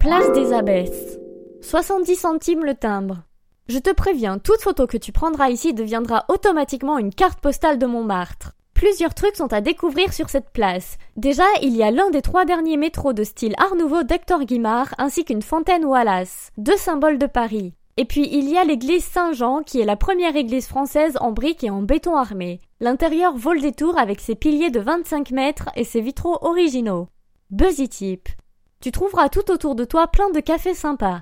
Place des Abbesses. 70 centimes le timbre. Je te préviens, toute photo que tu prendras ici deviendra automatiquement une carte postale de Montmartre. Plusieurs trucs sont à découvrir sur cette place. Déjà, il y a l'un des trois derniers métros de style Art Nouveau d'Hector Guimard ainsi qu'une fontaine Wallace, deux symboles de Paris. Et puis il y a l'église Saint-Jean qui est la première église française en briques et en béton armé. L'intérieur vaut le détour avec ses piliers de 25 mètres et ses vitraux originaux. Buzzy Tip. Tu trouveras tout autour de toi plein de cafés sympas.